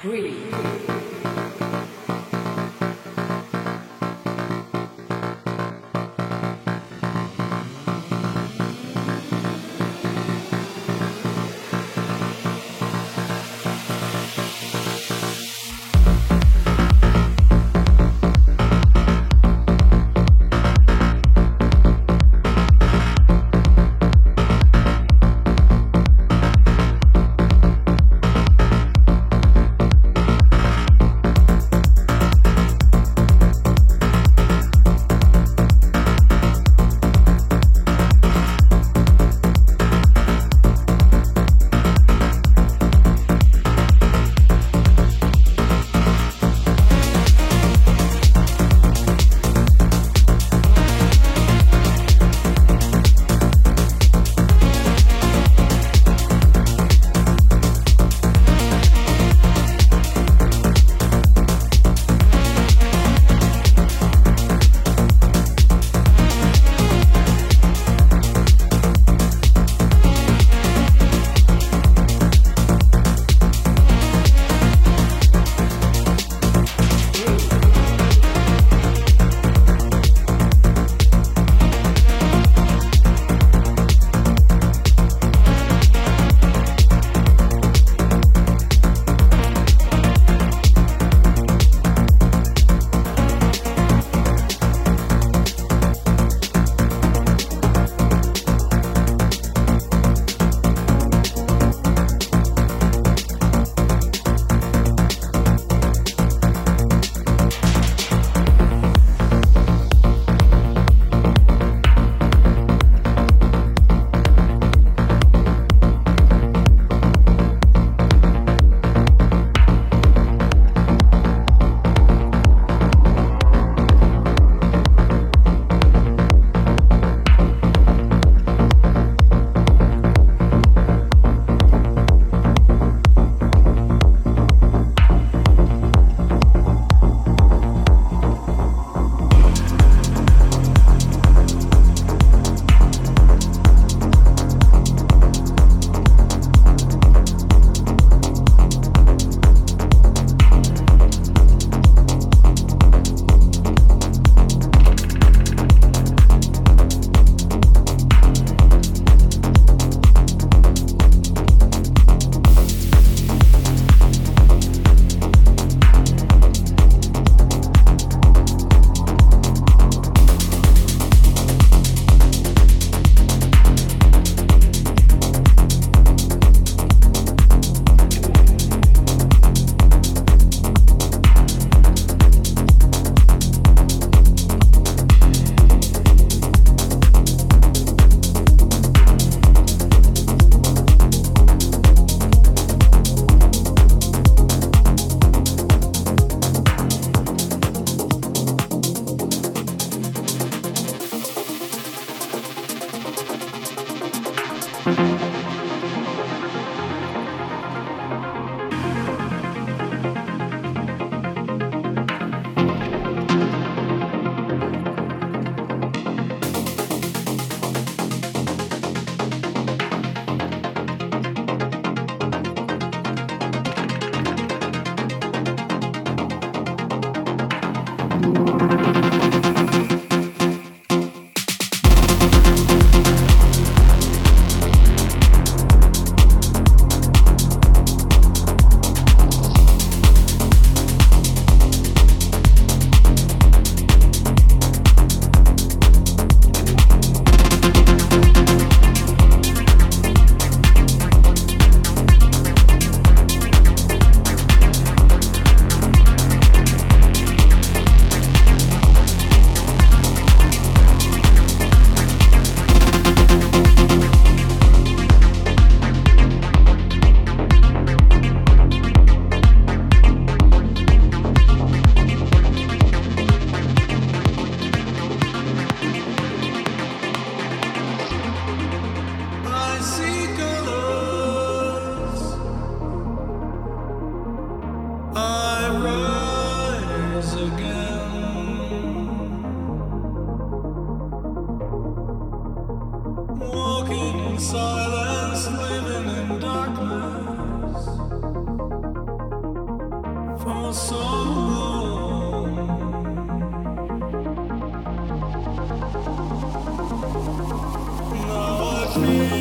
Three.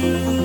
you.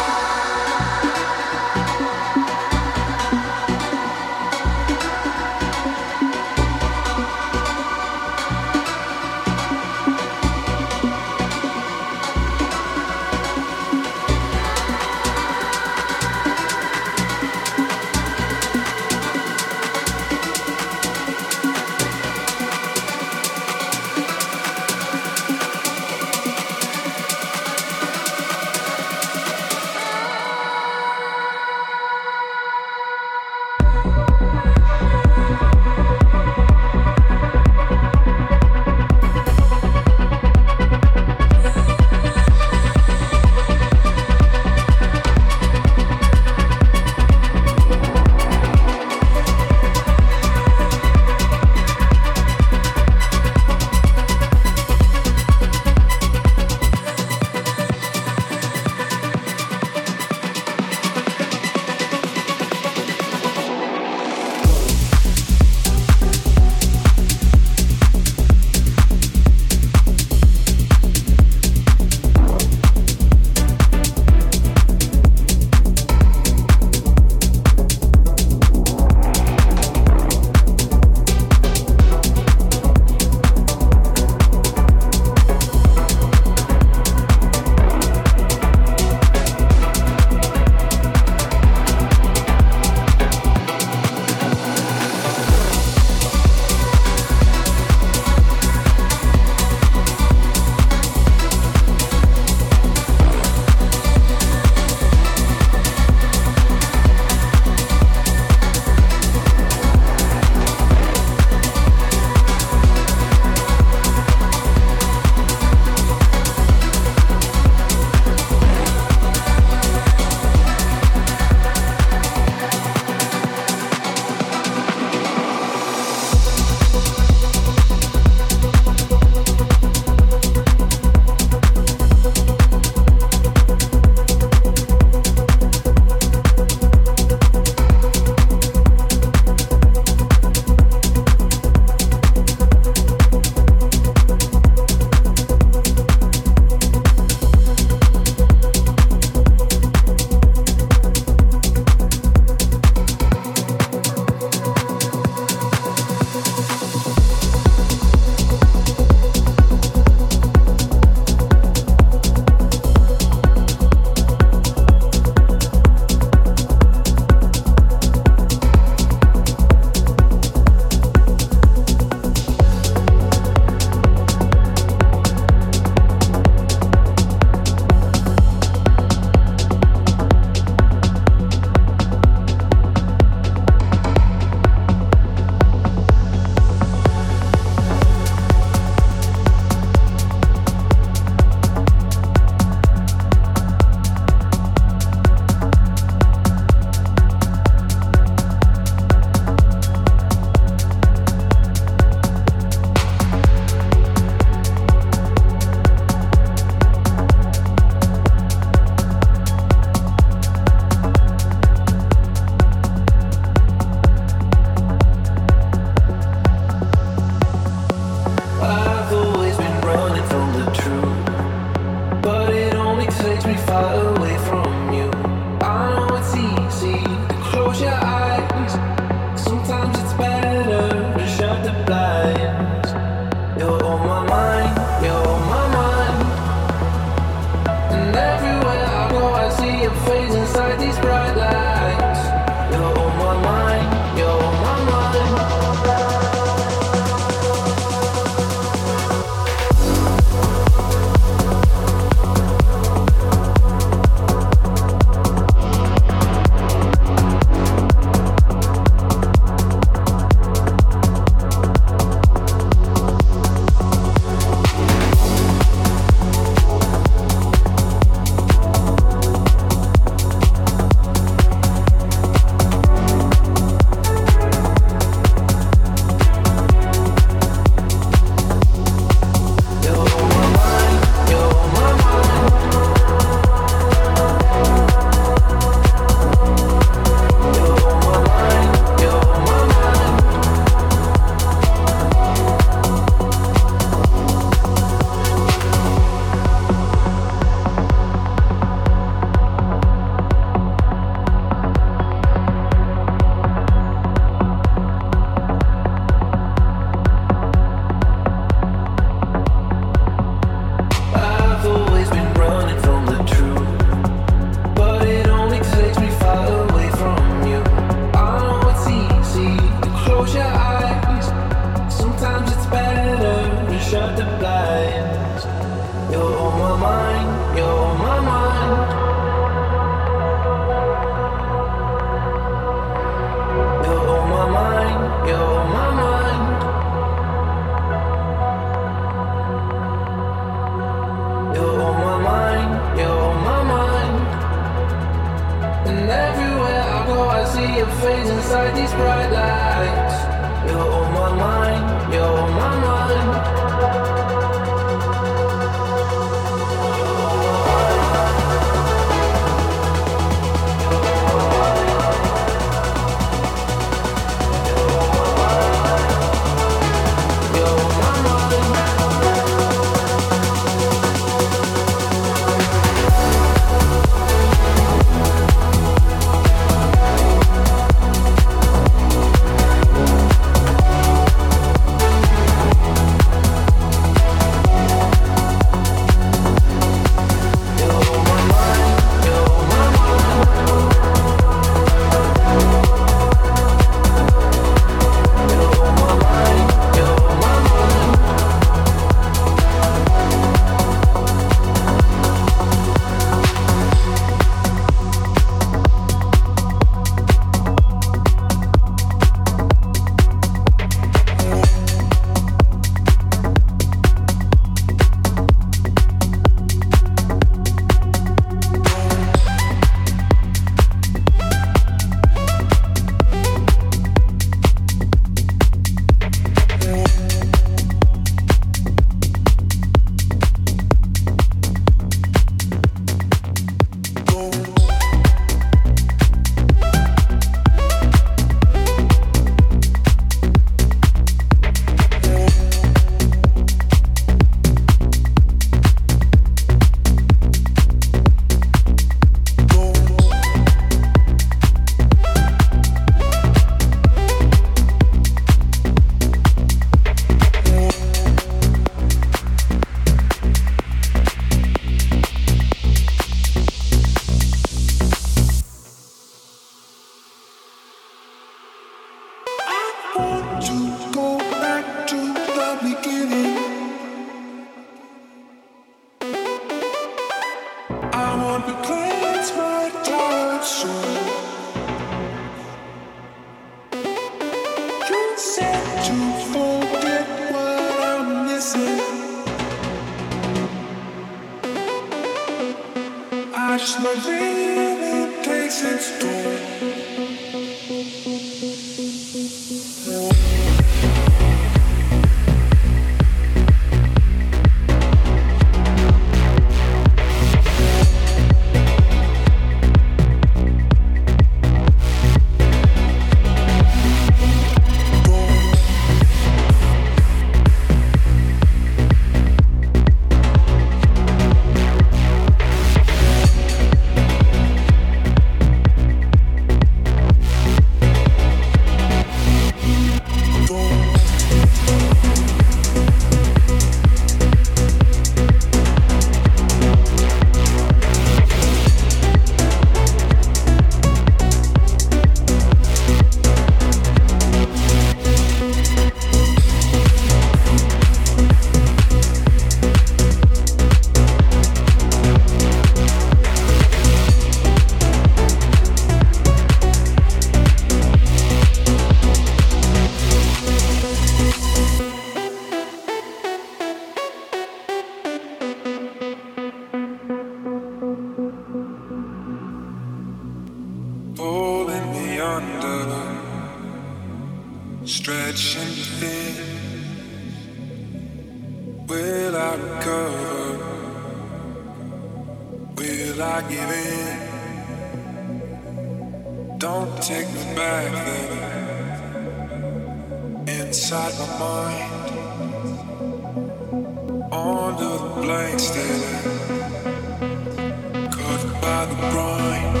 By the grind,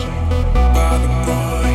by the grind,